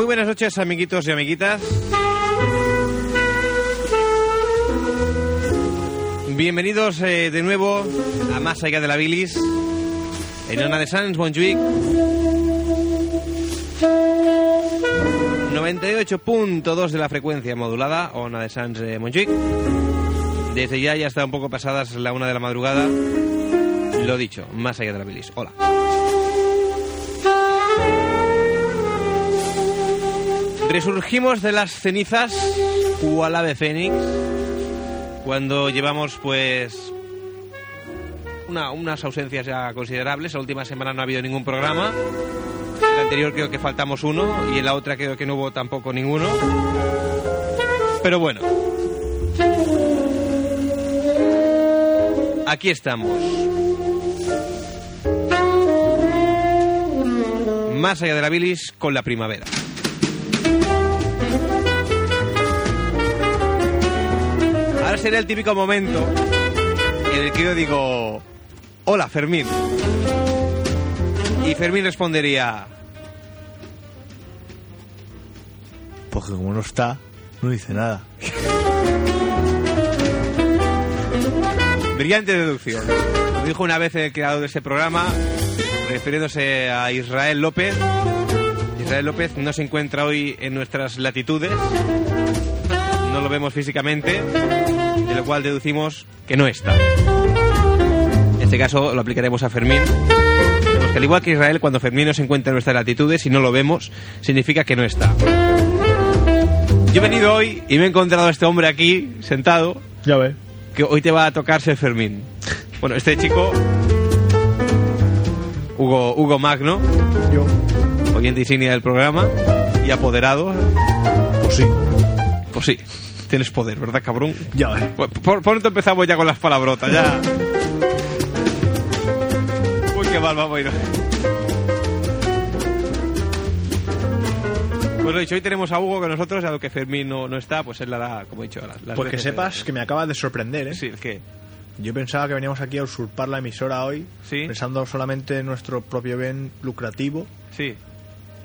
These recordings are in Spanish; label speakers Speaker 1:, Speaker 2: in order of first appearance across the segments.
Speaker 1: Muy buenas noches, amiguitos y amiguitas. Bienvenidos eh, de nuevo a Más allá de la bilis en Ona de Sans, Montjuic. 98.2 de la frecuencia modulada, Ona de Sans, eh. Desde ya ya está un poco pasadas la una de la madrugada. Lo dicho, Más allá de la bilis. Hola. Resurgimos de las cenizas, cual ave fénix, cuando llevamos pues una- unas ausencias ya considerables. La última semana no ha habido ningún programa. En la anterior creo que faltamos uno y en la otra creo que no hubo tampoco ninguno. Pero bueno. Aquí estamos. Más allá de la bilis con la primavera. Sería el típico momento en el que yo digo, hola Fermín. Y Fermín respondería,
Speaker 2: Porque como no está, no dice nada.
Speaker 1: brillante deducción. Lo dijo una vez el creador de ese programa, refiriéndose a Israel López. Israel López no se encuentra hoy en nuestras latitudes, no lo vemos físicamente, lo cual deducimos que no está. En este caso lo aplicaremos a Fermín. Pues que al igual que Israel, cuando Fermín no se encuentra en nuestras latitudes y no lo vemos, significa que no está. Yo he venido hoy y me he encontrado a este hombre aquí, sentado,
Speaker 2: Ya ve.
Speaker 1: que hoy te va a tocar ser Fermín. Bueno, este chico, Hugo, Hugo Magno,
Speaker 2: Yo.
Speaker 1: oyente insignia del programa y apoderado,
Speaker 2: Pues sí.
Speaker 1: pues sí, tienes poder, ¿verdad, cabrón?
Speaker 2: Ya ve.
Speaker 1: Por, pronto empezamos ya con las palabrotas, ya. Uy, qué mal vamos a ir. Pues lo dicho, hoy tenemos a Hugo con nosotros, a lo que Fermín no, no está, pues él la hará, como he dicho, las, las
Speaker 2: Pues que
Speaker 1: veces
Speaker 2: sepas
Speaker 1: de-
Speaker 2: que me acabas de sorprender, ¿eh?
Speaker 1: Sí, el que...
Speaker 2: Yo pensaba que veníamos aquí a usurpar la emisora hoy,
Speaker 1: Sí.
Speaker 2: pensando solamente en nuestro propio bien lucrativo,
Speaker 1: Sí.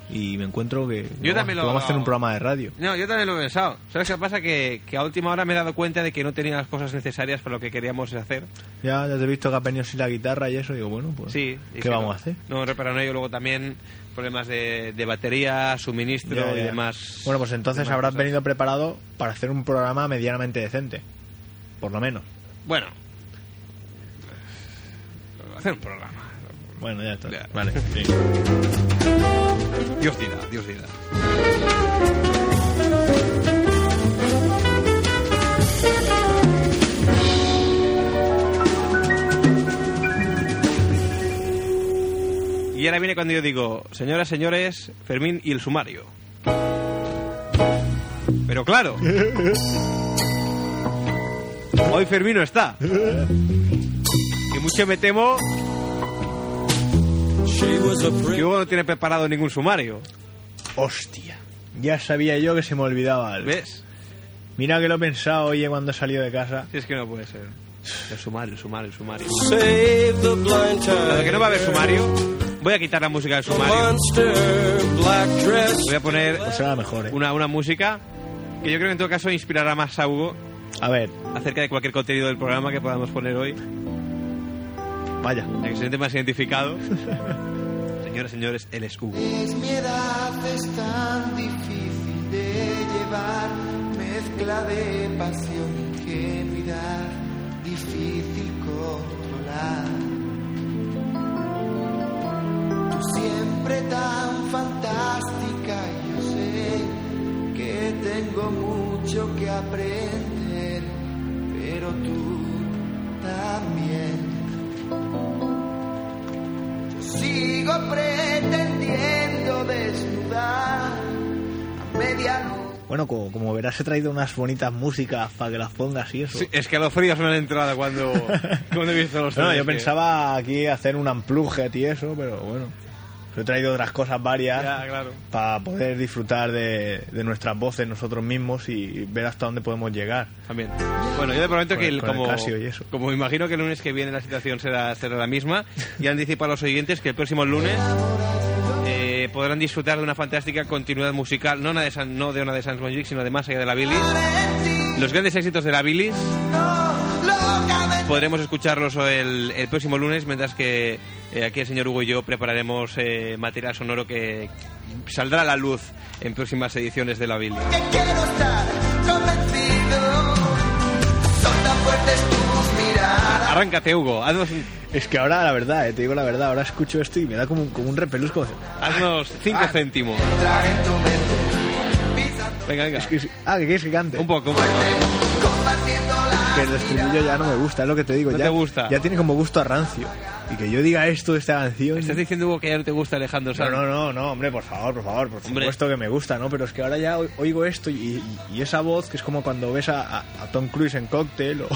Speaker 2: Y me encuentro que,
Speaker 1: Yo
Speaker 2: vamos,
Speaker 1: también
Speaker 2: que
Speaker 1: lo-
Speaker 2: vamos a hacer un programa de radio.
Speaker 1: No, yo también lo he pensado. ¿Sabes qué pasa? Que, que a última hora me he dado cuenta de que no tenía las cosas necesarias para lo que queríamos hacer.
Speaker 2: Ya, ya te he visto que has venido sin la guitarra y eso, digo, bueno, pues,
Speaker 1: Sí. y
Speaker 2: ¿qué
Speaker 1: que
Speaker 2: vamos
Speaker 1: no-
Speaker 2: a hacer?
Speaker 1: No repararon ello. Luego también problemas de, de batería, suministro
Speaker 2: Ya,
Speaker 1: y
Speaker 2: ya.
Speaker 1: demás.
Speaker 2: Bueno, pues entonces habrás
Speaker 1: cosas.
Speaker 2: venido preparado para hacer un programa medianamente decente. Por lo menos.
Speaker 1: Bueno. Hacer un programa.
Speaker 2: Bueno, ya está.
Speaker 1: Ya.
Speaker 2: Vale. sí.
Speaker 1: Dios dirá, Dios dirá. Y ahora viene cuando yo digo, señoras, señores, Fermín y el sumario. Pero claro. Hoy Fermín no está. Y mucho me temo que Hugo no tiene preparado ningún sumario.
Speaker 2: Hostia. Ya sabía yo que se me olvidaba algo.
Speaker 1: ¿Ves?
Speaker 2: Mira que lo he pensado, oye, cuando he salido de casa.
Speaker 1: Si es que no puede ser. El sumario, el sumario, el sumario.
Speaker 3: Save the blind
Speaker 1: Dado que no va a haber sumario, voy a quitar la música del sumario.
Speaker 3: Monster, black dress.
Speaker 1: Voy a poner
Speaker 2: Pues será mejor, ¿eh?
Speaker 1: una, una música que yo creo que en todo caso inspirará más a Hugo
Speaker 2: A ver,
Speaker 1: acerca de cualquier contenido del programa que podamos poner hoy,
Speaker 2: vaya.
Speaker 1: para que se siente más identificado. Señoras, señores, él es Hugo.
Speaker 4: Es mi edad es tan difícil de llevar, mezcla de pasión e ingenuidad, difícil controlar. Tú siempre siempre tan fantástica. Yo sé que tengo mucho que aprender, pero tú también. Sigo pretendiendo desnudar a medianoche.
Speaker 2: Bueno, como, como verás, he traído unas bonitas músicas para que las pongas y eso.
Speaker 1: Sí, es que a los fríos no han entrado cuando, cuando he visto los
Speaker 2: No, yo
Speaker 1: que-
Speaker 2: pensaba aquí hacer un unplugged y eso, pero bueno. He traído otras cosas varias
Speaker 1: Ya, claro.
Speaker 2: para poder disfrutar de, de nuestras voces nosotros mismos y ver hasta dónde podemos llegar.
Speaker 1: También. Bueno, yo te prometo
Speaker 2: Con
Speaker 1: que
Speaker 2: el- con el
Speaker 1: como,
Speaker 2: Casio y eso.
Speaker 1: como imagino que el lunes que viene la situación será, será la misma, y anticipo a los oyentes que el próximo lunes eh, podrán disfrutar de una fantástica continuidad musical, no, una de San- no de una de Sans Music, sino de más allá de la Billis. Los grandes éxitos de la Billis podremos escucharlos el, el próximo lunes, mientras que eh, aquí el señor Hugo y yo prepararemos eh, material sonoro que saldrá a la luz en próximas ediciones de la
Speaker 4: miradas.
Speaker 1: Arráncate, Hugo, haznos,
Speaker 2: Es que ahora, la verdad, eh, te digo la verdad, ahora escucho esto y me da como, un- como un repelús. Como...
Speaker 1: haznos cinco céntimos.
Speaker 4: Entrar en tu mente, pisando,
Speaker 1: Venga, venga.
Speaker 2: Es que, ah, ¿que quieres que cante?
Speaker 1: Un poco, un poco.
Speaker 2: Que el estribillo ya no me gusta, es lo que te digo.
Speaker 1: ¿No
Speaker 2: ya,
Speaker 1: te gusta?
Speaker 2: Ya tiene como gusto a rancio. Y que yo diga esto de esta canción...
Speaker 1: ¿Estás diciendo, Hugo, que ya no te gusta Alejandro
Speaker 2: No,
Speaker 1: Sanz?
Speaker 2: no, no, no, hombre, por favor, por favor, por
Speaker 1: Hombre.
Speaker 2: supuesto que me gusta, ¿no? Pero es que ahora ya oigo esto y, y- y esa voz que es como cuando ves a, a- a Tom Cruise en cóctel o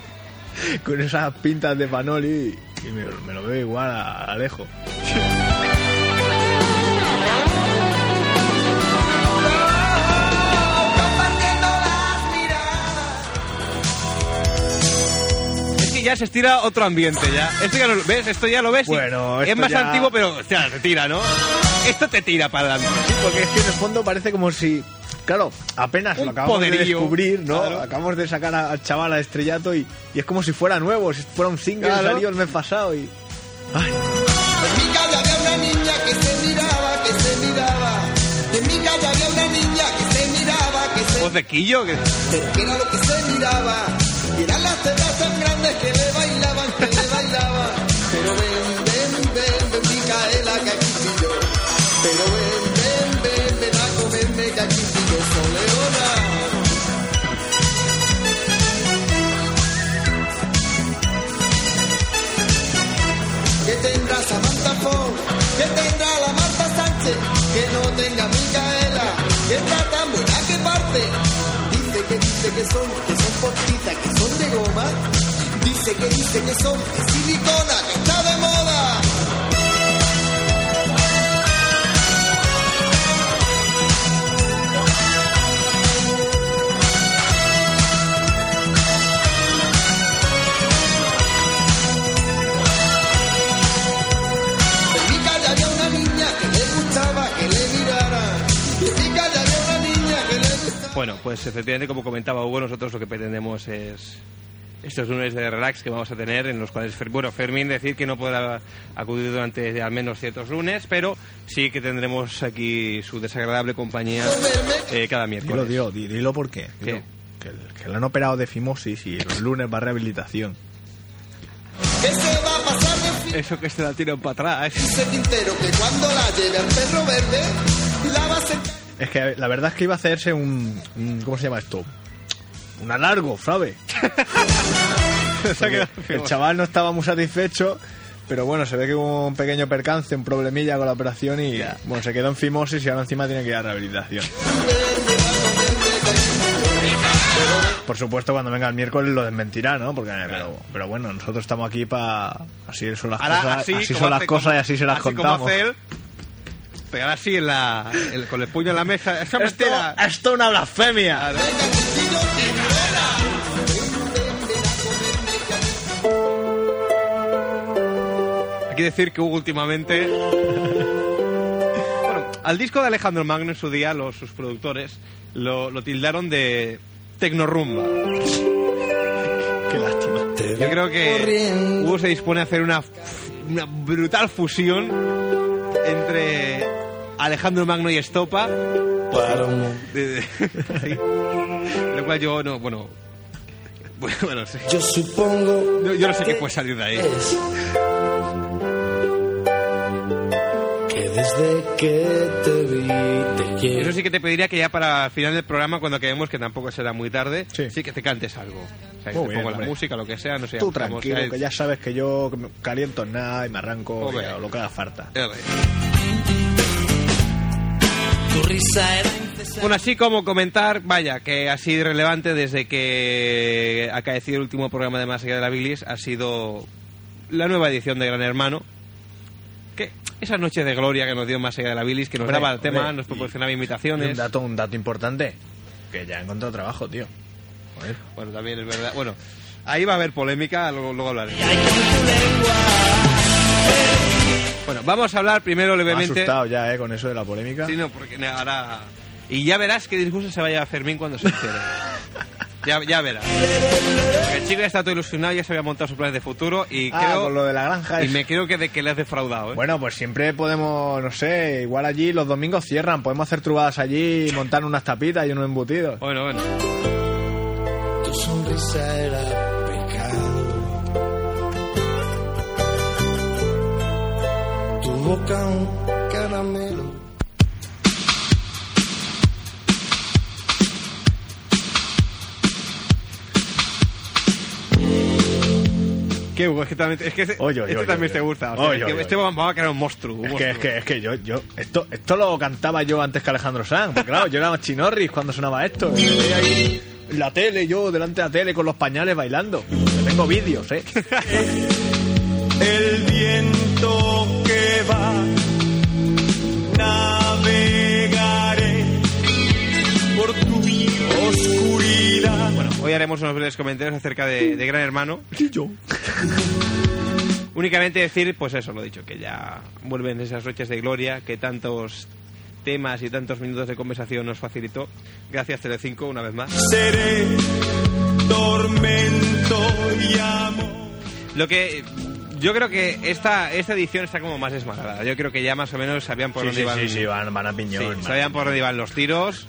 Speaker 2: con esas pintas de Panoli y me, me lo veo igual a Alejo.
Speaker 1: Ya se estira otro ambiente, ya. Esto ya lo ves, esto ya lo ves.
Speaker 2: Bueno,
Speaker 1: es
Speaker 2: esto
Speaker 1: más
Speaker 2: ya-
Speaker 1: antiguo, pero, hostia, te tira, ¿no? Esto te tira para adelante.
Speaker 2: Sí, porque es que en el fondo parece como si... Claro, apenas
Speaker 1: Un
Speaker 2: lo acabamos de
Speaker 1: poderío,
Speaker 2: descubrir, ¿no?
Speaker 1: claro.
Speaker 2: Acabamos de sacar al chaval a estrellato y, y es como si fuera nuevo, si fuera un single
Speaker 1: Claro.
Speaker 2: salió el mes pasado y... Ay,
Speaker 4: En mi calle había una niña que se miraba, que se miraba. En mi calle había una niña que se miraba, que se
Speaker 1: Voz de Quillo, que...
Speaker 4: Pero era lo que se miraba. Y eran las tetas que son que son de goma. Dice que dice que son de silicona,
Speaker 1: Bueno, pues efectivamente, como comentaba Hugo, nosotros lo que pretendemos es estos lunes de relax que vamos a tener, en los cuales, bueno, Fermín decir que no podrá acudir durante al menos ciertos lunes, pero sí que tendremos aquí su desagradable compañía eh, cada
Speaker 2: dilo,
Speaker 1: miércoles.
Speaker 2: dilo, di- dilo por qué.
Speaker 1: ¿Qué?
Speaker 2: Dilo. Que, el- que le han operado de fimosis y los lunes va a rehabilitación.
Speaker 4: Que se va a pasar de
Speaker 1: Eso que se la tiran para atrás.
Speaker 4: ese tintero que cuando la lleve al perro verde, la va a sentar.
Speaker 2: Es que la verdad es que iba a hacerse un, un- ¿cómo se llama esto? Un alargo, ¿sabe? Porque el chaval no estaba muy satisfecho, pero bueno, se ve que hubo un pequeño percance, un problemilla con la operación y bueno, se quedó en fimosis y ahora encima tiene que ir a rehabilitación. Por supuesto, cuando venga el miércoles lo desmentirá, ¿no? Porque, pero, pero bueno, nosotros estamos aquí para... Así son las
Speaker 1: Ahora,
Speaker 2: cosas,
Speaker 1: así,
Speaker 2: son las
Speaker 1: hace-
Speaker 2: cosas y así se las
Speaker 1: así como
Speaker 2: contamos.
Speaker 1: hace él, pegar así en la, el- con el puño en la mesa. ¡Esa
Speaker 2: Esto, es una blasfemia.
Speaker 1: Claro. Hay que decir que Hugo últimamente... Bueno, al disco de Alejandro Magno en su día, los, sus productores lo, lo tildaron de tecnorumba.
Speaker 2: Qué lástima.
Speaker 1: Yo creo que Hugo se dispone a hacer una, una brutal fusión entre Alejandro Magno y Estopa. De- de- sí. Lo cual yo no, bueno. Bueno, sí.
Speaker 3: Yo supongo
Speaker 1: Yo, yo no sé qué puede salir de ahí.
Speaker 3: es que
Speaker 4: Desde que te vi, te quiero.
Speaker 1: Eso sí que te pediría que ya para el final del programa, cuando acabemos, que tampoco será muy tarde, sí,
Speaker 2: Sí.
Speaker 1: que te cantes algo. O sea, que
Speaker 2: Muy
Speaker 1: te
Speaker 2: bien,
Speaker 1: pongo la
Speaker 2: hombre.
Speaker 1: música, lo que sea, no sé.
Speaker 2: Tú tranquilo,
Speaker 1: sea,
Speaker 2: que ya sabes que yo caliento en nada y me arranco
Speaker 1: Hombre.
Speaker 2: y lo que haga falta.
Speaker 1: Eh, eh.
Speaker 4: Tu risa era
Speaker 1: Bueno, así como comentar, vaya, que ha sido relevante desde que ha caecido el último programa de Más allá de la Bilis, ha sido la nueva edición de Gran Hermano. Que esa noche de gloria que nos dio Más allá de la Bilis, que nos
Speaker 2: Hombre,
Speaker 1: daba el tema,
Speaker 2: hombre,
Speaker 1: nos
Speaker 2: y-
Speaker 1: proporcionaba
Speaker 2: Y un
Speaker 1: invitaciones.
Speaker 2: dato, un dato importante, que ya he encontrado trabajo, tío. Joder.
Speaker 1: Bueno, también es verdad. Bueno, ahí va a haber polémica, luego, luego hablaré. Bueno, vamos a hablar primero
Speaker 2: Me ha
Speaker 1: levemente.
Speaker 2: asustado ya, eh, con eso de la polémica.
Speaker 1: Sí, no, porque ahora. Y ya verás qué disgusto se vaya a Fermín cuando se entere. ya, ya verás. Porque el chico ya está todo ilusionado, ya se había montado sus planes de futuro y
Speaker 2: Ah,
Speaker 1: creo.
Speaker 2: con lo de la granja.
Speaker 1: Y
Speaker 2: es-
Speaker 1: me creo que de que le has defraudado, ¿eh?
Speaker 2: Bueno, pues siempre podemos, no sé, igual allí los domingos cierran, podemos hacer trubadas allí, montar unas tapitas y unos embutidos.
Speaker 1: Bueno, bueno.
Speaker 4: Tu sonrisa era boca un caramelo.
Speaker 1: ¿Qué? Es que también, es que este,
Speaker 2: Oye, oye,
Speaker 1: este
Speaker 2: oye,
Speaker 1: también
Speaker 2: oye.
Speaker 1: te gusta. o sea, es que este
Speaker 2: oye.
Speaker 1: va va a crear un monstruo. un
Speaker 2: Es que, es
Speaker 1: monstruo.
Speaker 2: que, es que yo, yo, esto, esto lo cantaba yo antes que Alejandro Sanz, porque claro, yo era chinorris cuando sonaba esto. Y me veía ahí la tele, yo delante de la tele con los pañales bailando. Yo tengo vídeos, eh.
Speaker 3: El viento va, navegaré por tu oscuridad.
Speaker 1: Bueno, hoy haremos unos breves comentarios acerca de, de Gran Hermano.
Speaker 2: yo.
Speaker 1: Únicamente decir, pues eso, lo dicho, que ya vuelven esas noches de gloria que tantos temas y tantos minutos de conversación nos facilitó. Gracias Telecinco una vez más.
Speaker 3: Seré tormento y amor.
Speaker 1: Lo que yo creo que esta esta edición está como más desmadrada. Yo creo que ya más o menos sabían por
Speaker 2: Sí,
Speaker 1: dónde
Speaker 2: sí,
Speaker 1: iban.
Speaker 2: sí, sí, van, van a
Speaker 1: Sí,
Speaker 2: piñón. van.
Speaker 1: sabían por dónde iban los tiros.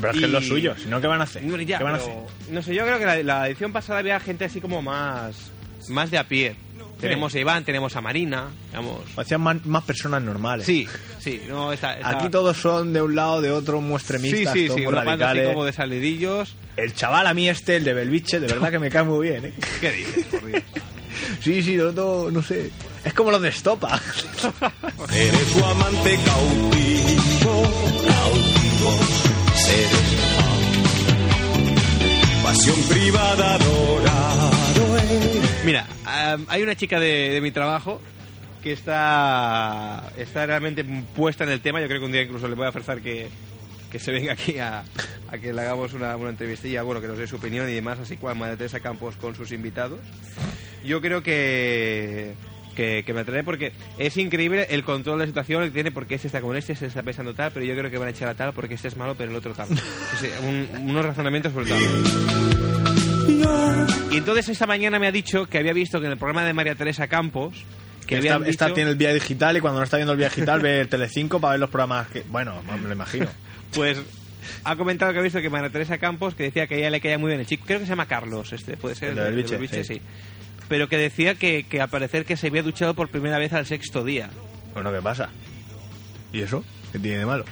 Speaker 2: Pero es que es lo suyo, si no, ¿qué van a hacer?
Speaker 1: Hombre, ya,
Speaker 2: ¿Qué van a
Speaker 1: pero,
Speaker 2: hacer?
Speaker 1: no sé, yo creo que la, la edición pasada había gente así como más más de a pie. Tenemos a Iván, tenemos a Marina, digamos.
Speaker 2: Hacían más, más personas normales.
Speaker 1: Sí, sí, no está, está-
Speaker 2: Aquí todos son de un lado, de otro, muy
Speaker 1: Sí, sí,
Speaker 2: todos
Speaker 1: sí, banda así
Speaker 2: radicales.
Speaker 1: como de salidillos.
Speaker 2: El chaval a mí este, el de Belviche, de verdad que me cae muy bien, ¿eh?
Speaker 1: ¿Qué dices, por Dios?
Speaker 2: Sí, sí, no, no, no sé. Es como los de Estopa.
Speaker 3: Seré tu amante cautivo, cautivo. Seré pasión privada.
Speaker 1: Mira, hay una chica de, de mi trabajo que está, está realmente puesta en el tema. Yo creo que un día incluso le voy a ofrecer que, que se venga aquí a, a que le hagamos una, una entrevistilla, bueno, que nos dé su opinión y demás, así cual María Teresa Campos con sus invitados. Yo creo que, que, que me atrae porque es increíble el control de la situación que tiene porque este está con este, se está pensando tal, pero yo creo que van a echar a tal porque este es malo, pero el otro tal. Un- unos razonamientos brutales. Y entonces esta mañana me ha dicho que había visto que en el programa de María Teresa Campos que
Speaker 2: esta, tiene el vía digital y cuando no está viendo el vía digital ve el Telecinco para ver los programas que... Bueno, me lo imagino.
Speaker 1: pues ha comentado que ha visto que María Teresa Campos que decía que a ella le caía muy bien el chico creo que se llama Carlos este puede ser
Speaker 2: El Belviche,
Speaker 1: Belviche,
Speaker 2: sí.
Speaker 1: sí pero que decía que, que al parecer que se había duchado por primera vez al sexto día
Speaker 2: Bueno, ¿qué pasa? ¿Y eso? ¿Qué tiene de malo?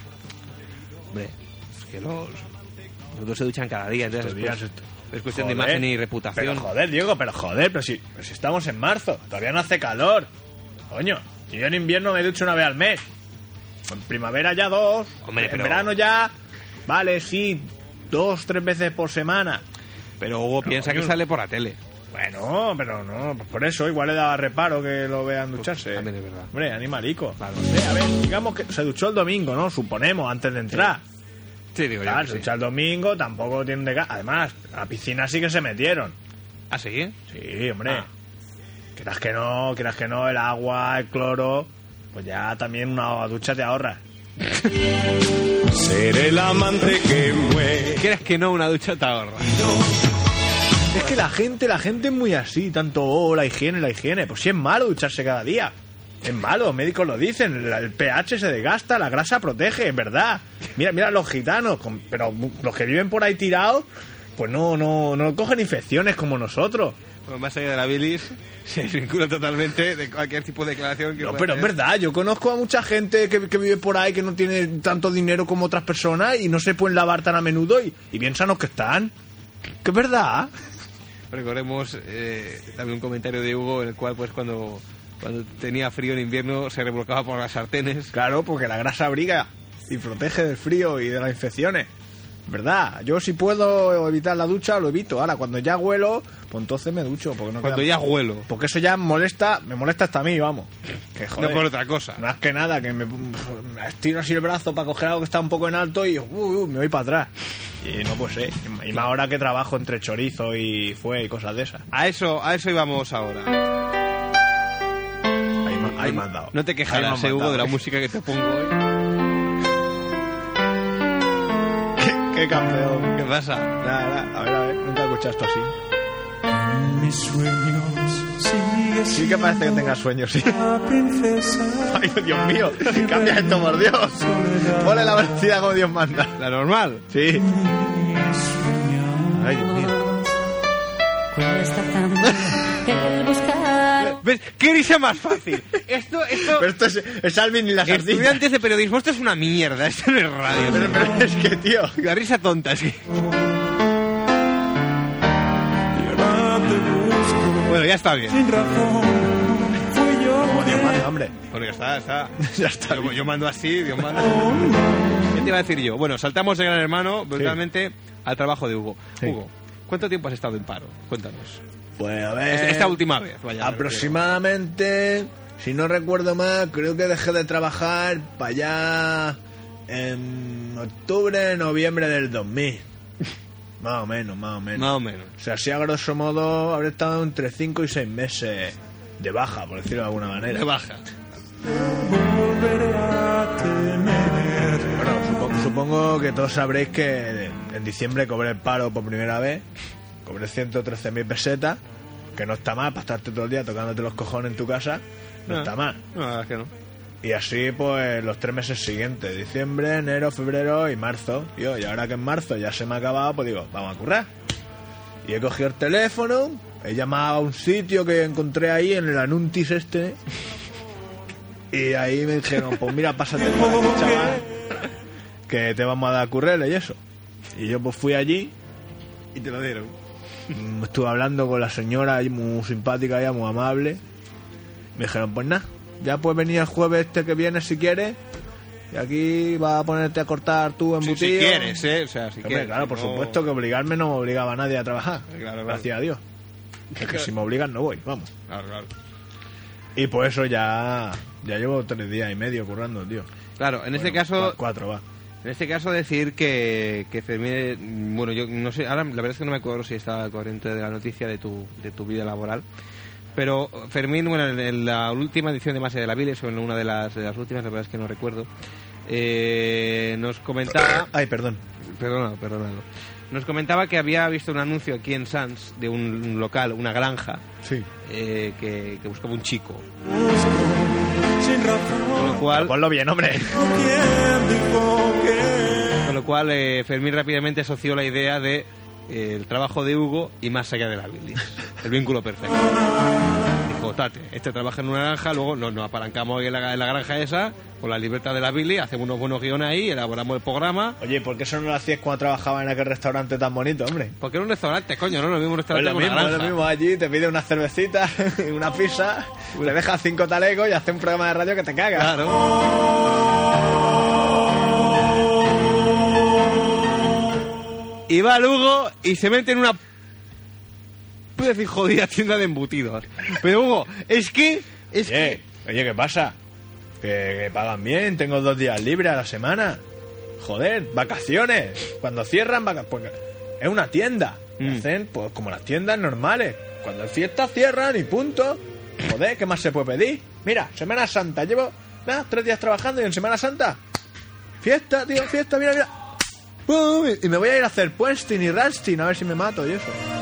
Speaker 1: hombre es que los los dos se duchan cada día entonces
Speaker 2: Estos días esto-
Speaker 1: es cuestión de imagen y
Speaker 2: Pero
Speaker 1: reputación
Speaker 2: joder, Diego, pero joder, pero si, pero si estamos en marzo, todavía no hace calor. Coño, si yo en invierno me ducho una vez al mes. En primavera ya dos.
Speaker 1: Hombre,
Speaker 2: en
Speaker 1: pero-
Speaker 2: verano ya. Vale, sí, dos, tres veces por semana.
Speaker 1: pero Hugo piensa que sale por la tele
Speaker 2: Bueno, pero no, pues por eso igual le daba reparo que lo vean ducharse.
Speaker 1: también es verdad.
Speaker 2: Hombre, animalico.
Speaker 1: Claro.
Speaker 2: No sé, a ver, digamos que se duchó el domingo, ¿no? Suponemos, antes de entrar.
Speaker 1: sí digo yo
Speaker 2: Claro,
Speaker 1: que
Speaker 2: se
Speaker 1: sí.
Speaker 2: ducha el domingo, tampoco tienen de gas. Además, a la piscina sí que se metieron.
Speaker 1: ¿ah sí?
Speaker 2: Sí, hombre.
Speaker 1: Ah.
Speaker 2: Quieras que no, quieras que no, el agua, el cloro, pues ya también una ducha te ahorra.
Speaker 3: Seré el amante que muere.
Speaker 1: ¿Quieres que no una ducha te ahorra?
Speaker 2: Es que la gente, la gente es muy así, tanto oh, la higiene, la higiene. Pues sí es malo ducharse cada día. Es malo, médicos lo dicen, el, pH se desgasta, la grasa protege, es verdad. Mira, mira los gitanos, pero los que viven por ahí tirados, pues no, no, no cogen infecciones como nosotros.
Speaker 1: Bueno, más allá de la bilis, se desvincula totalmente de cualquier tipo de declaración que
Speaker 2: No, pero es verdad, yo conozco a mucha gente que, que vive por ahí que no tiene tanto dinero como otras personas y no se pueden lavar tan a menudo y, y bien sanos que están. Que es verdad.
Speaker 1: Recordemos eh, también un comentario de Hugo en el cual, pues, cuando, cuando tenía frío en invierno, se revolcaba por las sartenes.
Speaker 2: Claro, porque la grasa abriga y protege del frío y de las infecciones. ¿Verdad? Yo si puedo evitar la ducha, lo evito. Ahora, cuando ya huelo, pues entonces me ducho. Porque no
Speaker 1: Cuando
Speaker 2: queda-
Speaker 1: ya huelo,
Speaker 2: Porque eso ya molesta, me molesta hasta a mí, vamos. Que joder.
Speaker 1: no por otra cosa.
Speaker 2: Más que nada, que me, me estiro así el brazo para coger algo que está un poco en alto y uy, me voy para atrás. Y no pues sé. Y más ahora que trabajo entre chorizo y fue y cosas de esas.
Speaker 1: A eso, a eso íbamos ahora.
Speaker 2: Ahí, me- ahí me has dado.
Speaker 1: No te quejarás, eh, Hugo, de la música que te pongo hoy.
Speaker 2: ¿Qué, campeón.
Speaker 1: ¿Qué pasa?
Speaker 2: Nada, nada. A ver, a ver. Nunca he escuchado esto así.
Speaker 3: Mis sueños sigue
Speaker 2: Sí que parece que tengas sueños, sí.
Speaker 3: la princesa.
Speaker 2: Ay, Dios mío. Cambia esto, por Dios. Ponle la velocidad como Dios manda.
Speaker 1: La normal.
Speaker 2: Sí. Ay, Dios mío.
Speaker 5: Tanto el buscar.
Speaker 1: ¿Ves? ¿Qué risa más fácil? Esto, esto...
Speaker 2: Pero esto es, es Alvin y las ardillas.
Speaker 1: Estudiantes de periodismo, esto es una mierda, esto no es radio.
Speaker 2: Pero, pero es que, tío.
Speaker 1: La risa tonta, es que...
Speaker 3: Busco
Speaker 1: Bueno, ya está bien.
Speaker 3: sin razón. Fui yo
Speaker 2: Como Dios manda, hombre.
Speaker 1: Bueno, ya está, está.
Speaker 2: Ya está
Speaker 1: Yo, mando así, Dios manda. ¿Qué te iba a decir yo? Bueno, saltamos de Gran Hermano brutalmente al trabajo de Hugo.
Speaker 2: Sí.
Speaker 1: Hugo, ¿cuánto tiempo has estado en paro? Cuéntanos.
Speaker 2: Pues a ver.
Speaker 1: Esta- última vez, vaya,
Speaker 2: Aproximadamente, si no recuerdo mal, creo que dejé de trabajar para allá en octubre, noviembre del 2000. más o menos, más o menos.
Speaker 1: Más o menos.
Speaker 2: O sea, así a grosso modo habré estado entre 5 y 6 meses de baja, por decirlo de alguna manera.
Speaker 1: De baja.
Speaker 2: Bueno, supongo, supongo que todos sabréis que en diciembre cobré el paro por primera vez. Cobré 113.000 pesetas, que no está mal para estarte todo el día tocándote los cojones en tu casa. No,
Speaker 1: No.
Speaker 2: está mal.
Speaker 1: No, la verdad es que no.
Speaker 2: Y así, pues, los tres meses siguientes: diciembre, enero, febrero y marzo. Tío, y ahora que en marzo ya se me ha acabado, pues digo, vamos a currar. Y he cogido el teléfono, he llamado a un sitio que encontré ahí en el Anuntis este. Y ahí me dijeron, pues mira, pásate por aquí, chaval, que te vamos a dar currele y eso. Y yo pues fui allí,
Speaker 1: Y te lo dieron.
Speaker 2: Mm, estuve hablando con la señora, ahí muy simpática, ella muy amable. Me dijeron, pues nada, ya puedes venir el jueves este que viene si quieres. Y aquí vas a ponerte a cortar tu
Speaker 1: Si,
Speaker 2: embutido.
Speaker 1: si quieres, ¿eh? O sea, si
Speaker 2: Hombre,
Speaker 1: quieres.
Speaker 2: claro,
Speaker 1: si
Speaker 2: por
Speaker 1: no-
Speaker 2: supuesto que obligarme no me obligaba a nadie a trabajar.
Speaker 1: Claro, claro.
Speaker 2: Gracias a Dios. Es que si me obligan no voy, vamos.
Speaker 1: Claro, claro.
Speaker 2: Y por eso ya, ya llevo tres días y medio currando, tío.
Speaker 1: Claro, en este caso,
Speaker 2: cua- Cuatro, va.
Speaker 1: En este caso decir que, que Fermín, bueno, yo no sé, ahora la verdad es que no me acuerdo si estaba al corriente de la noticia de tu, de tu vida laboral, pero Fermín, bueno, en, en la última edición de Mase de la Viles, o en una de las, de las últimas, la verdad es que no recuerdo, eh, nos comentaba,
Speaker 2: Ay, perdón.
Speaker 1: perdona, perdónalo, nos comentaba que había visto un anuncio aquí en Sans de un local, una granja,
Speaker 2: Sí.
Speaker 1: eh, que, que buscaba un chico,
Speaker 3: Sin razón.
Speaker 1: con lo cual...
Speaker 2: Ponlo bien, hombre.
Speaker 1: Lo cual, eh, Fermín rápidamente asoció la idea de eh, el trabajo de Hugo y más allá de la bilis. El vínculo perfecto. Dijo, tate, este trabaja en una granja, luego nos, nos apalancamos en la, en la granja esa, con la libertad de la bilis, hacemos unos buenos guiones ahí, elaboramos el programa.
Speaker 2: Oye, ¿por qué eso no lo hacías cuando trabajaba en aquel restaurante tan bonito, hombre?
Speaker 1: Porque era un restaurante, coño, no lo mismo un
Speaker 2: Pues
Speaker 1: restaurante
Speaker 2: lo
Speaker 1: que una
Speaker 2: mismo, es lo mismo allí, te pide una cervecita, una pizza, le dejas cinco talegos y hace un programa de radio que te cagas.
Speaker 1: Claro. Y va Hugo y se mete en una... Puedo decir jodida tienda de embutidos. Pero Hugo, es que... Es
Speaker 2: Oye, oye, ¿qué pasa? Que, que pagan bien, tengo dos días libres a la semana. Joder, vacaciones. Cuando cierran, vacaciones. es una tienda.
Speaker 1: Mm.
Speaker 2: Hacen pues como las tiendas normales. Cuando es fiesta cierran y punto. Joder, ¿qué más se puede pedir? Mira, Semana Santa, llevo nada, tres días trabajando y en Semana Santa. Fiesta, tío, fiesta, mira, mira. Y me voy a ir a hacer puesting y rasting a ver si me mato y eso.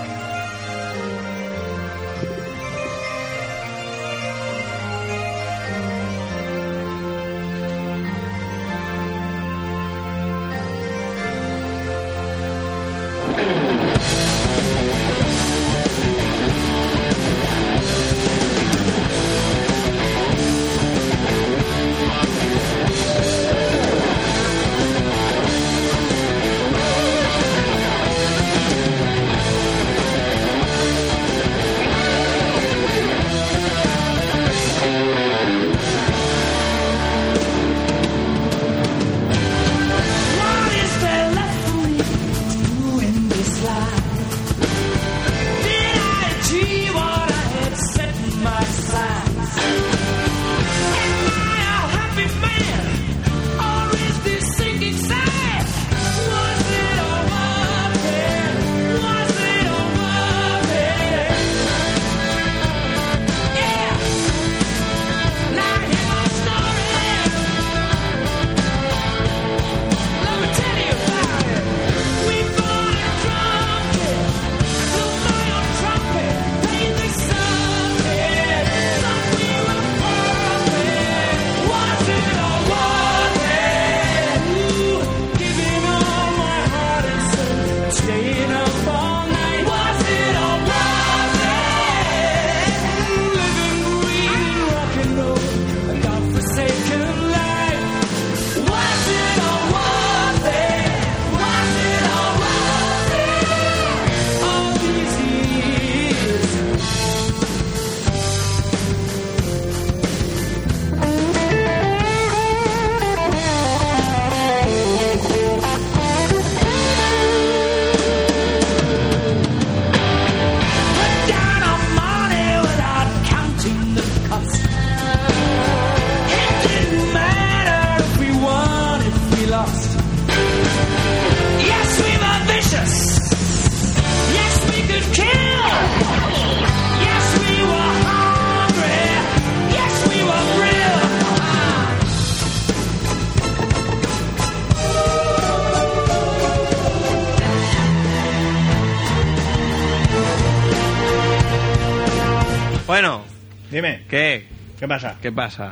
Speaker 1: ¿Qué?
Speaker 2: ¿qué pasa?
Speaker 1: ¿Qué pasa?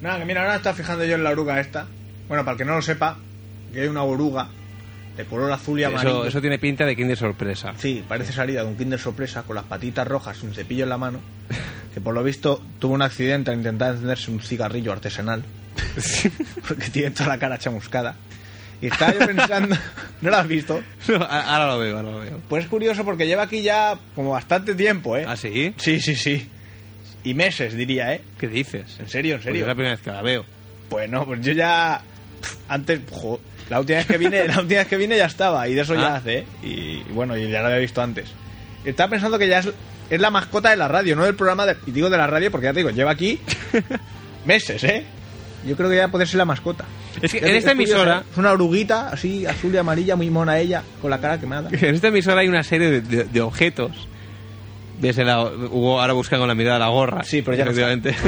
Speaker 2: Nada, que mira, ahora está fijando yo en la oruga esta. Bueno, para el que no lo sepa, que hay una oruga de color azul y amarillo.
Speaker 1: Eso, eso tiene pinta de Kinder sorpresa.
Speaker 2: Sí, parece salida de un Kinder sorpresa con las patitas rojas y un cepillo en la mano. Que por lo visto tuvo un accidente al intentar encenderse un cigarrillo artesanal. Porque tiene toda la cara chamuscada. Y estaba yo pensando. ¿No lo has visto?
Speaker 1: ahora lo veo, ahora lo veo.
Speaker 2: Pues es curioso porque lleva aquí ya como bastante tiempo, ¿eh?
Speaker 1: ¿Ah, sí?
Speaker 2: Sí, sí, sí. Y meses, diría, ¿eh?
Speaker 1: ¿Qué dices?
Speaker 2: En serio, en
Speaker 1: Pues
Speaker 2: serio.
Speaker 1: es la primera vez que la veo.
Speaker 2: Pues no, pues yo ya. Antes, jo, la última vez que vine, la última vez que vine ya estaba, y de eso ya
Speaker 1: Ah.
Speaker 2: hace, ¿eh? Y, bueno, y ya lo había visto antes. Estaba pensando que ya es, es la mascota de la radio, no del programa, de, y digo de la radio porque ya te digo, lleva aquí meses, ¿eh? Yo creo que ya puede ser la mascota.
Speaker 1: Es que en esta
Speaker 2: es
Speaker 1: emisora.
Speaker 2: Es una oruguita, así, azul y amarilla, muy mona ella, con la cara quemada.
Speaker 1: en esta emisora hay una serie de, de- de objetos. Desde la, Hugo ahora busca con la mirada la gorra.
Speaker 2: Sí, pero ya no
Speaker 1: efectivamente.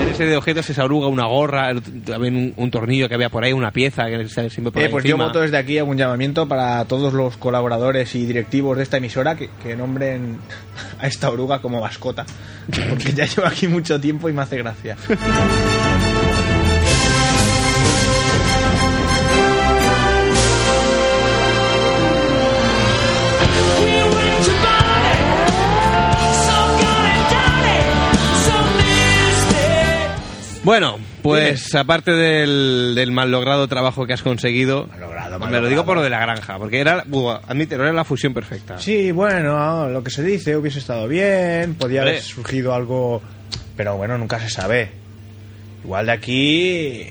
Speaker 1: En esa serie de objetos esa oruga, una gorra, también un, un tornillo que había por ahí, una pieza que siempre por
Speaker 2: Eh,
Speaker 1: ahí
Speaker 2: pues yo
Speaker 1: encima.
Speaker 2: voto desde aquí algún llamamiento para todos los colaboradores y directivos de esta emisora que, que nombren a esta oruga como mascota. Porque ya llevo aquí mucho tiempo y me hace gracia.
Speaker 1: Bueno, pues aparte del, del mal logrado trabajo que has conseguido,
Speaker 2: Mal logrado, mal
Speaker 1: me lo digo por lo de la granja, porque era, buah, admítelo, era la fusión perfecta.
Speaker 2: Sí, bueno, lo que se dice hubiese estado bien, podía haber surgido algo, pero bueno, nunca se sabe. Igual de aquí,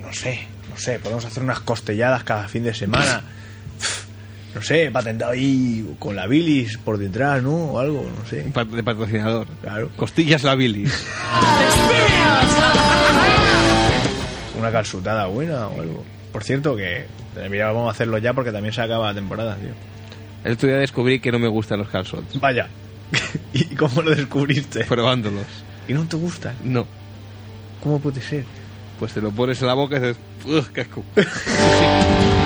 Speaker 2: no sé, no sé, podemos hacer unas costelladas cada fin de semana. No sé, patentado ahí con la bilis por detrás, ¿no? O algo, no sé.
Speaker 1: De patrocinador.
Speaker 2: Claro.
Speaker 1: Costillas la bilis.
Speaker 2: Una calzutada buena o algo. Por cierto, que eh, mira, vamos a hacerlo ya porque también se acaba la temporada, tío.
Speaker 1: El otro día descubrí que no me gustan los calzots.
Speaker 2: Vaya. ¿Y cómo lo descubriste?
Speaker 1: Probándolos.
Speaker 2: ¿Y no te gustan?
Speaker 1: No.
Speaker 2: ¿Cómo puede ser?
Speaker 1: Pues te lo pones en la boca y dices, ¡Ugh, qué asco!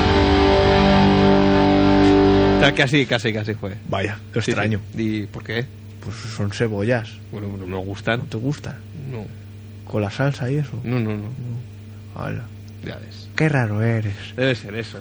Speaker 1: Que así, casi, casi fue.
Speaker 2: Vaya,
Speaker 1: Sí,
Speaker 2: extraño.
Speaker 1: sí. ¿Y por qué?
Speaker 2: Pues son cebollas.
Speaker 1: Bueno, no me gustan.
Speaker 2: ¿No te gustan?
Speaker 1: No,
Speaker 2: Con la salsa y eso.
Speaker 1: no, no, no.
Speaker 2: Hala.
Speaker 1: Ya ves.
Speaker 2: Qué raro eres.
Speaker 1: Debe ser eso.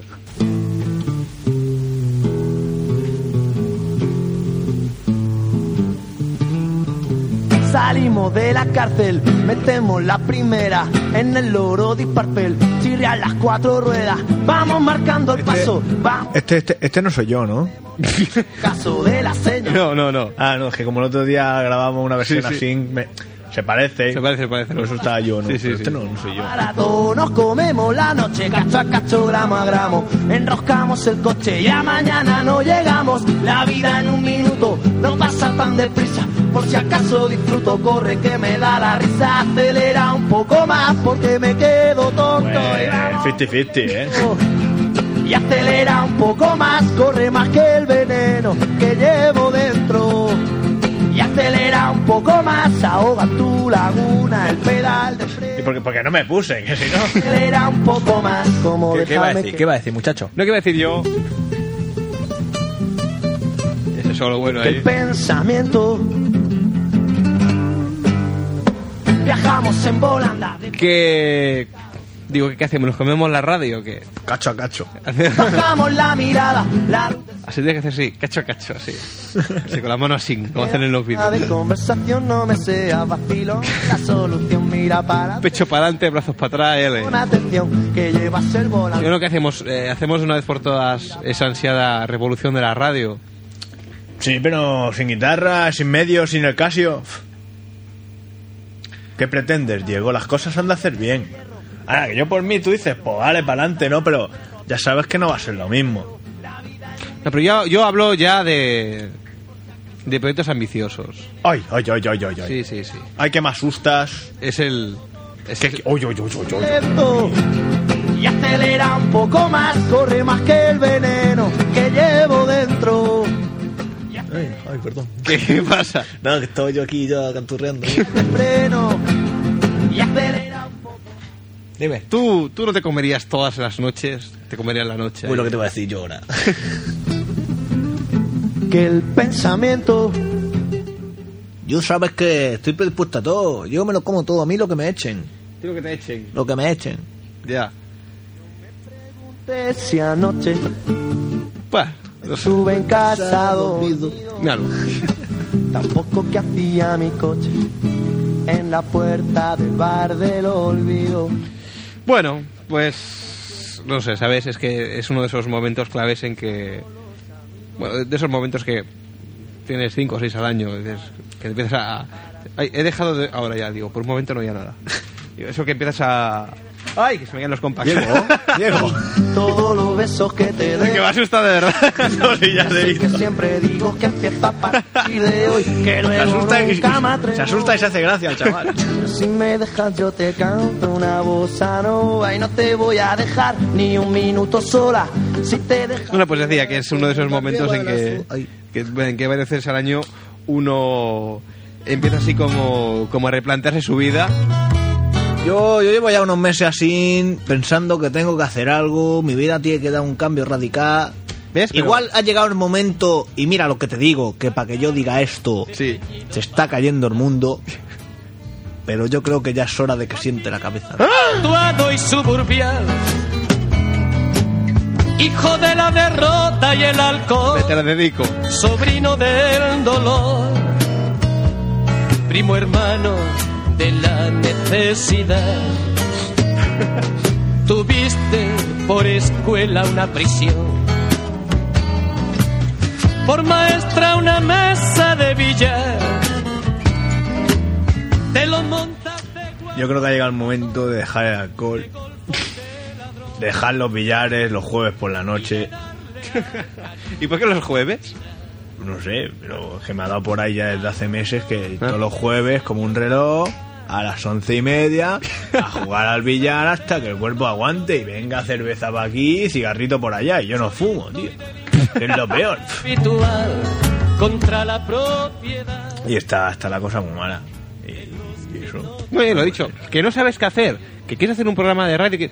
Speaker 6: Salimos de la cárcel, metemos la primera en el loro disparpel, chirrian las cuatro ruedas, vamos marcando el paso, vamos
Speaker 2: Este, este, este no soy yo, ¿no?
Speaker 6: caso de la seña.
Speaker 1: No, no, no.
Speaker 2: Ah, no, es que como el otro día grabamos una versión
Speaker 1: Sí, sí.
Speaker 2: así, me- se parece.
Speaker 1: Se parece, se parece.
Speaker 2: Por eso estaba yo, ¿no?
Speaker 1: Sí, sí,
Speaker 2: Pero
Speaker 1: sí.
Speaker 2: este no, no soy yo.
Speaker 6: Barato, nos comemos la noche, cacho a cacho, gramo a gramo, enroscamos el coche y a mañana no llegamos. La vida en un minuto no pasa tan deprisa, por si acaso disfruto, corre que me da la risa, acelera un poco más porque me quedo tonto. y.
Speaker 2: Pues 50-50, ¿eh?
Speaker 6: y acelera un poco más, corre más que el veneno que llevo dentro. Y acelera un poco más, ahoga tu laguna, el pedal de
Speaker 2: ¿Y
Speaker 6: freno.
Speaker 2: por qué, porque no me puse? Que si no...
Speaker 6: Acelera un poco más, como
Speaker 2: ¿Qué, qué va a decir?
Speaker 6: que-
Speaker 2: ¿Qué va a decir, muchacho?
Speaker 1: No, ¿qué iba a decir yo? Ese es solo bueno
Speaker 6: que el
Speaker 1: ahí.
Speaker 6: pensamiento. Viajamos en volanda.
Speaker 1: Que... Digo, ¿qué hacemos? ¿Nos comemos la radio o qué?
Speaker 2: Cacho a cacho.
Speaker 6: Bajamos la mirada, la luz
Speaker 1: Así tiene que hacer así, cacho a cacho, así. Así, con la mano así, como hacen en los vídeos.
Speaker 6: de conversación no me sea vacilo. La solución mira para
Speaker 1: Pecho para adelante, brazos para atrás, L.
Speaker 6: con atención que llevas el volante.
Speaker 1: Yo creo que hacemos, eh, hacemos una vez por todas esa ansiada revolución de la radio.
Speaker 2: Sí, pero sin guitarra, sin medios, sin el Casio. ¿Qué pretendes, Diego? Las cosas han de hacer bien. Ahora, que yo por mí, tú dices, pues vale, para adelante, ¿no? Pero ya sabes que no va a ser lo mismo.
Speaker 1: No, pero yo, yo hablo ya de, de proyectos ambiciosos.
Speaker 2: Ay, ay, ay, ay, ay, ay.
Speaker 1: Sí, sí, sí.
Speaker 2: Ay, que me asustas.
Speaker 1: Es el... Es
Speaker 2: Que,
Speaker 1: el-
Speaker 2: uy, uy.
Speaker 6: lento y acelera un poco más, corre más que el veneno que llevo dentro.
Speaker 2: Ay, ay, perdón.
Speaker 1: ¿Qué pasa?
Speaker 2: No, que estaba yo aquí ya canturreando.
Speaker 6: Freno y acelera un poco.
Speaker 2: Dime.
Speaker 1: ¿Tú, tú no te comerías todas las noches, te comerías la noche. ahí.
Speaker 2: te voy a decir yo ahora.
Speaker 6: Que el pensamiento
Speaker 2: Yo sabes que estoy predispuesto a todo. Yo me lo como todo. A mí lo que me echen.
Speaker 1: Quiero que te echen.
Speaker 2: Lo que me echen.
Speaker 1: Ya.
Speaker 6: Si anoche
Speaker 1: Pues, no sé.
Speaker 6: estuve en casa dormido,
Speaker 1: Míralo.
Speaker 6: tampoco que hacía mi coche en la puerta del bar del olvido.
Speaker 1: Bueno, pues no sé, ¿sabes? Es que es uno de esos momentos claves en que... Bueno, de esos momentos que tienes cinco o seis al año, que empiezas a... Ay, he dejado de... Ahora ya, digo, por un momento no ya nada. Eso que empiezas a... ¡Ay, que se me quedan los compas!
Speaker 2: Diego, Diego.
Speaker 6: Todos los besos que te
Speaker 1: que me asustado de verdad. no, sí, ya
Speaker 6: Así que siempre digo que empieza a partir de hoy, que
Speaker 2: Se asusta, y, se asusta y se hace gracia el chaval.
Speaker 6: Si me dejas yo te canto una bossa nova y no te voy a dejar ni un minuto sola. Si te dejas
Speaker 1: Bueno, pues decía que es uno de esos momentos en que, que, en que varias veces al año uno empieza así como, como a replantearse su vida.
Speaker 2: Yo, yo llevo ya unos meses así pensando que tengo que hacer algo, mi vida tiene que dar un cambio radical.
Speaker 1: ¿Ves? Pero-
Speaker 2: Igual ha llegado el momento, y mira lo que te digo, que para que yo diga esto,
Speaker 1: Sí.
Speaker 2: se está cayendo el mundo, pero yo creo que ya es hora de que siente la cabeza.
Speaker 7: Actuado y suburbial. Hijo de la derrota y el alcohol.
Speaker 1: Te la dedico.
Speaker 7: sobrino del dolor, primo hermano de la necesidad. Tuviste por escuela una prisión, por maestra una mesa de billar. Te lo montaste
Speaker 2: Yo creo que ha llegado el momento de dejar el alcohol, dejar los billares los jueves por la noche.
Speaker 1: ¿Y por qué los jueves?
Speaker 2: No sé, pero es que me ha dado por ahí ya desde hace meses que
Speaker 1: Ah.
Speaker 2: todos los jueves, como un reloj, a las once y media, a jugar al billar hasta que el cuerpo aguante y venga cerveza para aquí, cigarrito por allá. Y yo no fumo, tío. Es lo peor.
Speaker 7: contra la propiedad.
Speaker 2: Y está, está la cosa muy mala. Y, y eso.
Speaker 1: No, ya lo he dicho. Que no sabes qué hacer. Que quieres hacer un programa de radio que...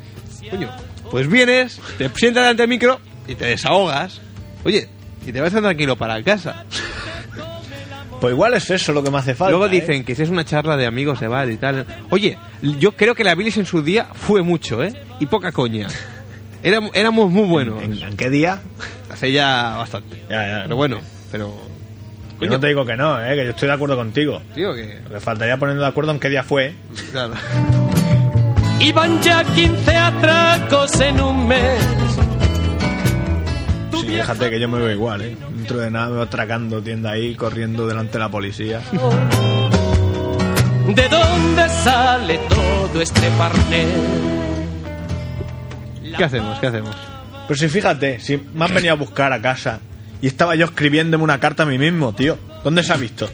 Speaker 1: Coño, pues vienes, te sientas delante del micro y te desahogas. Oye, y te vas tan tranquilo para casa.
Speaker 2: Pues igual es eso lo que me hace falta.
Speaker 1: Luego
Speaker 2: ¿eh?
Speaker 1: dicen que si es una charla de amigos de bar y tal. Oye, yo creo que la bilis en su día fue mucho, ¿eh? Y poca coña. Éramos, éramos muy buenos.
Speaker 2: ¿En, en qué día?
Speaker 1: Hace ya bastante.
Speaker 2: Ya, ya.
Speaker 1: Pero bueno, pero...
Speaker 2: Yo no te digo que no, ¿eh? que yo estoy de acuerdo contigo.
Speaker 1: Digo que...
Speaker 2: Que faltaría ponernos de acuerdo en qué día fue.
Speaker 1: Claro.
Speaker 7: Iban ya 15 atracos en un mes.
Speaker 2: Fíjate que yo me veo igual, ¿eh? Dentro de nada me voy atracando tienda ahí, corriendo delante de la policía.
Speaker 7: ¿De dónde sale todo este parnel?
Speaker 1: ¿Qué hacemos? ¿Qué hacemos?
Speaker 2: Pero si fíjate, si me han venido a buscar a casa y estaba yo escribiéndome una carta a mí mismo, tío. ¿Dónde se ha visto?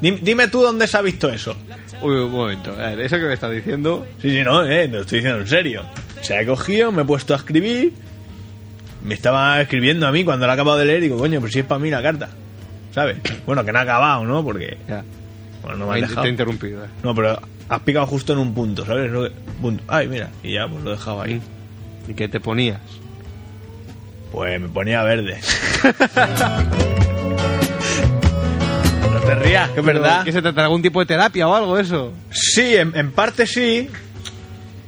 Speaker 2: Dim- Dime tú dónde se ha visto eso.
Speaker 1: Uy, un momento. A ver, eso que me estás diciendo...
Speaker 2: Sí, sí, no, eh, te lo estoy diciendo en serio. Se ha cogido, me he puesto a escribir. Me estaba escribiendo a mí cuando la he acabado de leer y digo, coño, pero si es para mí la carta. ¿Sabes? Bueno, que no ha acabado, ¿no? Porque.
Speaker 1: Ya.
Speaker 2: Bueno, no me
Speaker 1: Me
Speaker 2: has
Speaker 1: te he interrumpido. eh.
Speaker 2: No, pero has picado justo en un punto, ¿sabes? Que- Punto. Ay, mira, y ya, pues lo he dejado ahí.
Speaker 1: ¿Y qué te ponías?
Speaker 2: Pues me ponía verde. no te rías, que es verdad.
Speaker 1: ¿Qué se trata de algún tipo de terapia o algo eso?
Speaker 2: Sí, en, en parte sí.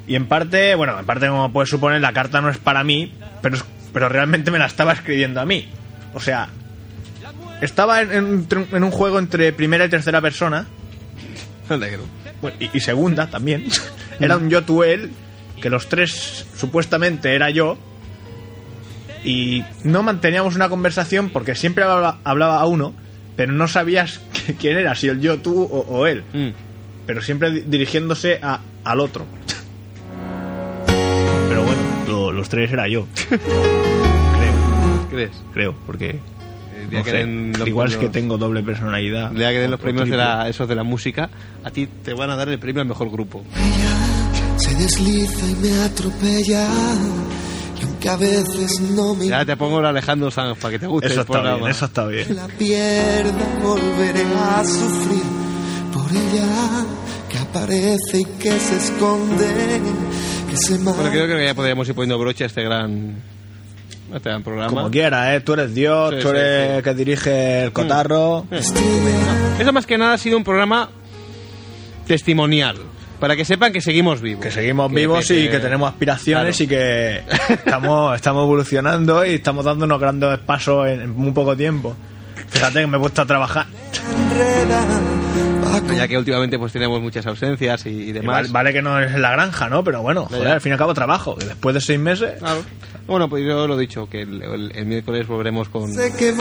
Speaker 2: Y en parte, bueno, en parte como puedes suponer, la carta no es para mí, pero, es- pero realmente me la estaba escribiendo a mí. O sea, estaba en, en- en un juego entre primera y tercera persona, bueno, y, y segunda también. Era un yo, tú, él, que los tres supuestamente era yo. Y no manteníamos una conversación porque siempre hablaba, hablaba a uno, pero no sabías quién era, si el yo, tú o, o él
Speaker 1: Mm.
Speaker 2: pero siempre di- dirigiéndose a, al otro. Los tres era yo. creo,
Speaker 1: ¿Crees?
Speaker 2: creo, porque
Speaker 1: día
Speaker 2: no
Speaker 1: que
Speaker 2: sé,
Speaker 1: den los
Speaker 2: igual es que
Speaker 1: premios-
Speaker 2: tengo doble personalidad.
Speaker 1: El día que den los premios de la, esos de la música, a ti te van a dar el premio al mejor grupo.
Speaker 4: Se desliza y me atropella. Y aunque a veces no me
Speaker 1: Ya te pongo el Alejandro Sanz para que te guste
Speaker 2: Eso
Speaker 1: el
Speaker 2: está
Speaker 1: programa.
Speaker 2: bien, eso está bien.
Speaker 4: la pierda, volveré a sufrir por ella que aparece y que se esconde,
Speaker 1: Bueno, creo que ya podríamos ir poniendo broche a este gran este programa.
Speaker 2: Como quieras, ¿eh? Tú eres Dios,
Speaker 1: Sí,
Speaker 2: tú eres
Speaker 1: sí.
Speaker 2: el que dirige el cotarro.
Speaker 1: Eso más que nada ha sido un programa testimonial. Para que sepan que seguimos vivos.
Speaker 2: Que seguimos
Speaker 1: Que
Speaker 2: vivos y que tenemos aspiraciones
Speaker 1: Claro.
Speaker 2: y que estamos, estamos evolucionando y estamos dando unos grandes pasos en, en muy poco tiempo. Fíjate que me he puesto a trabajar.
Speaker 1: Ya que últimamente pues tenemos muchas ausencias y, y
Speaker 2: Y
Speaker 1: demás.
Speaker 2: vale, vale que no es en la granja, ¿no? Pero bueno, joder, al fin y al cabo trabajo. Y después de seis meses,
Speaker 1: Claro. Bueno, pues yo lo he dicho, que el, el- el miércoles volveremos con,
Speaker 4: que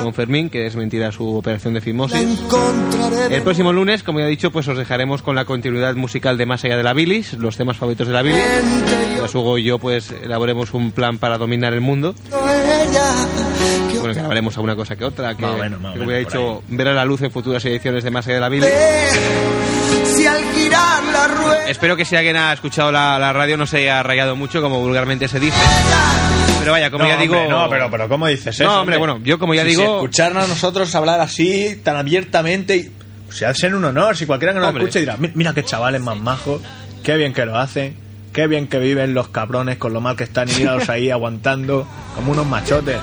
Speaker 1: con Fermín, que es mentira su operación de fimosis. El próximo lunes, como ya he dicho, pues os dejaremos con la continuidad musical de Más allá de la bilis, los temas favoritos de la bilis. Mientras Hugo y yo pues elaboremos un plan para dominar el mundo. Bueno, que hablaremos alguna cosa que otra. Que,
Speaker 2: Más o menos, más o
Speaker 1: que dicho, ver a la luz en futuras ediciones de Más allá de la bilis.
Speaker 4: si al girar la rueda
Speaker 1: Espero que si alguien ha escuchado la, la radio no se haya rayado mucho, como vulgarmente se dice. Pero vaya, como
Speaker 2: no,
Speaker 1: ya digo...
Speaker 2: hombre, no, pero, pero ¿cómo dices eso?
Speaker 1: No, hombre, bueno, yo como ya
Speaker 2: Si-
Speaker 1: digo-
Speaker 2: si escucharnos a nosotros hablar así, tan abiertamente, y, pues, si ha de ser un honor, si cualquiera que nos
Speaker 1: Hombre.
Speaker 2: escuche dirá, "Mi- mira qué chavales más majos, qué bien que lo hacen, qué bien que viven los cabrones con lo mal que están y míralos ahí aguantando como unos machotes.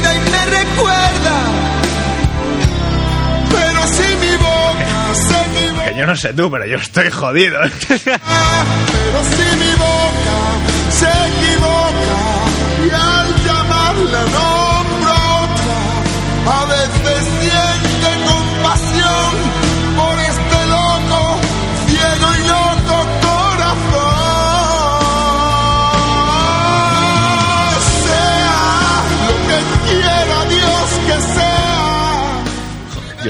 Speaker 4: Vida y me recuerda. Pero si mi boca se equivoca,
Speaker 2: Que yo no sé tú, pero yo estoy jodido.
Speaker 4: pero si mi boca se equivoca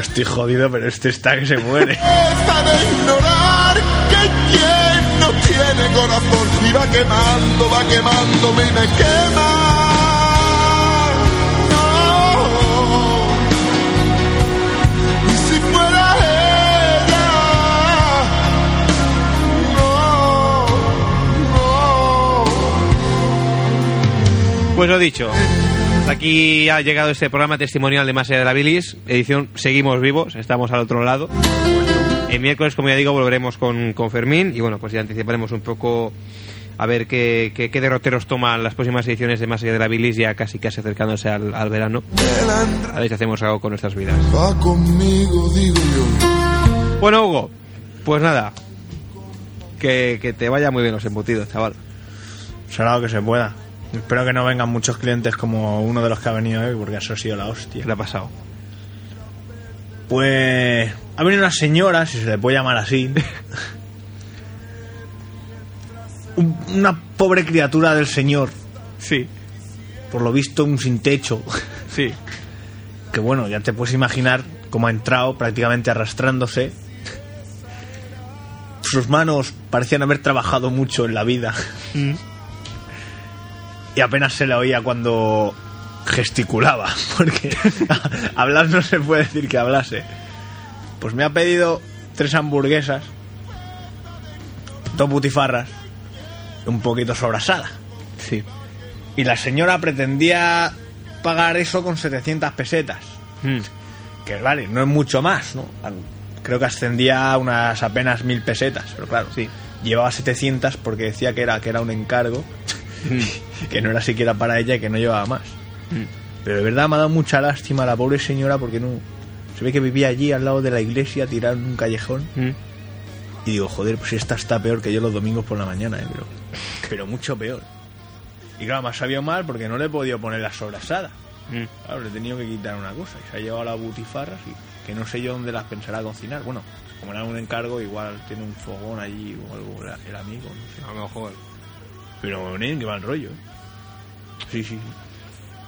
Speaker 2: Yo estoy jodido, pero este está que se muere.
Speaker 4: Deja de ignorar que quien no tiene corazón y va quemando, va quemándome y me quema. No. Y si fuera ella, no, no.
Speaker 1: Pues lo dicho. Hasta aquí ha llegado este programa testimonial de Más allá de la bilis. Edición Seguimos vivos, estamos al otro lado. El miércoles, como ya digo, volveremos con, con Fermín y bueno, pues ya anticiparemos un poco a ver qué, qué, qué derroteros toman las próximas ediciones de Más allá de la bilis, ya casi casi acercándose al, al verano. A ver si hacemos algo con nuestras vidas.
Speaker 4: Va conmigo, digo yo.
Speaker 1: Bueno, Hugo, pues nada. Que, que te vaya muy bien los embutidos, chaval.
Speaker 2: Será lo que se pueda. Espero que no vengan muchos clientes como uno de los que ha venido hoy, porque eso ha sido la hostia.
Speaker 1: ¿Qué le ha pasado?
Speaker 2: Pues ha venido una señora, si se le puede llamar así. Un- una pobre criatura del señor,
Speaker 1: Sí,
Speaker 2: por lo visto un sin techo.
Speaker 1: sí.
Speaker 2: Que bueno, ya te puedes imaginar cómo ha entrado prácticamente arrastrándose. Sus manos parecían haber trabajado mucho en la vida. Y apenas se le oía cuando gesticulaba, porque hablar no se puede decir que hablase. Pues me ha pedido tres hamburguesas, dos butifarras, un poquito sobrasada.
Speaker 1: Sí.
Speaker 2: Y la señora pretendía pagar eso con 700 pesetas.
Speaker 1: Mm.
Speaker 2: Que vale, no es mucho más, ¿no? Creo que ascendía a unas apenas mil pesetas, pero claro,
Speaker 1: Sí.
Speaker 2: llevaba 700 porque decía que era, que era un encargo, que no era siquiera para ella y que no llevaba más. Pero de verdad me ha dado mucha lástima a la pobre señora porque no... Se ve que vivía allí al lado de la iglesia, tirada en un callejón.
Speaker 1: Mm.
Speaker 2: Y digo, joder, pues esta está peor que yo los domingos por la mañana, ¿eh? Pero, pero mucho peor. Y claro, me ha sabido mal porque no le he podido poner la sobrasada.
Speaker 1: Mm.
Speaker 2: Claro, le he tenido que quitar una cosa. Y se ha llevado las butifarras y que no sé yo dónde las pensará cocinar. Bueno, como era un encargo, igual tiene un fogón allí o algo, el amigo, no sé.
Speaker 1: A lo mejor.
Speaker 2: Pero, nen, que mal rollo. ¿eh? Sí, sí.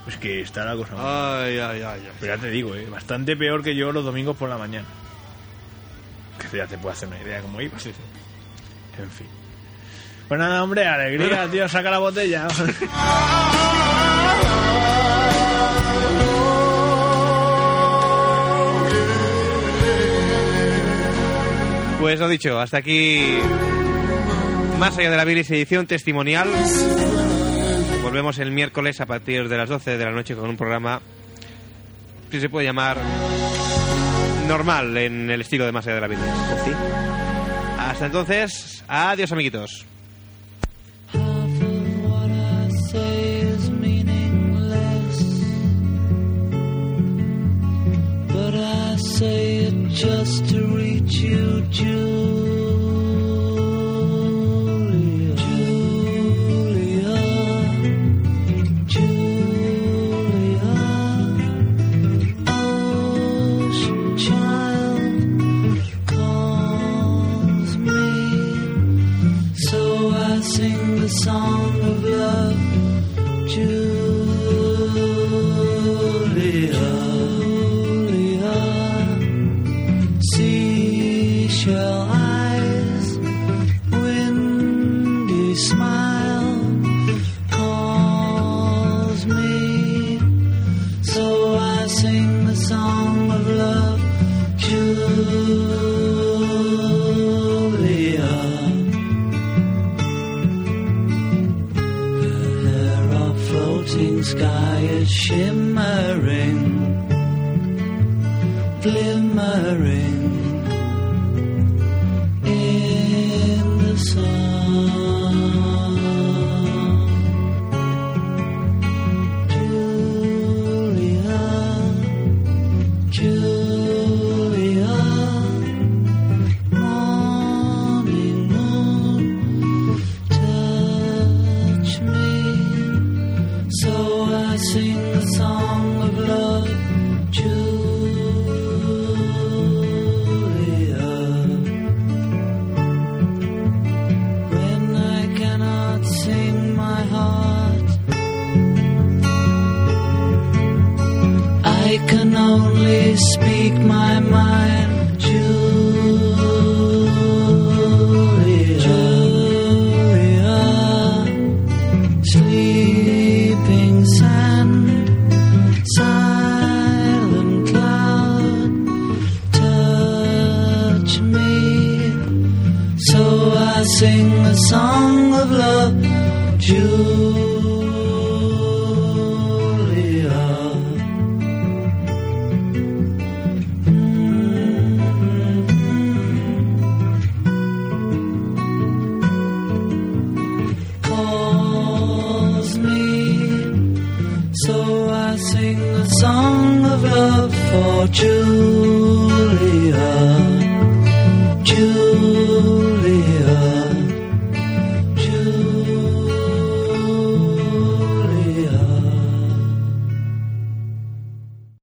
Speaker 2: Es que está la cosa mal.
Speaker 1: Ay, ay, ay. ay.
Speaker 2: Pero ya te digo, ¿eh? bastante peor que yo los domingos por la mañana. Que ya te puedo hacer una idea de cómo iba. En fin. Pues nada, hombre, alegría, tío, saca la botella.
Speaker 1: Pues lo dicho, hasta aquí. Más allá de la bilis edición testimonial. Volvemos el miércoles a partir de las 12 de la noche con un programa que se puede llamar normal en el estilo de Más allá de la bilis. Pues Hasta entonces, adiós amiguitos.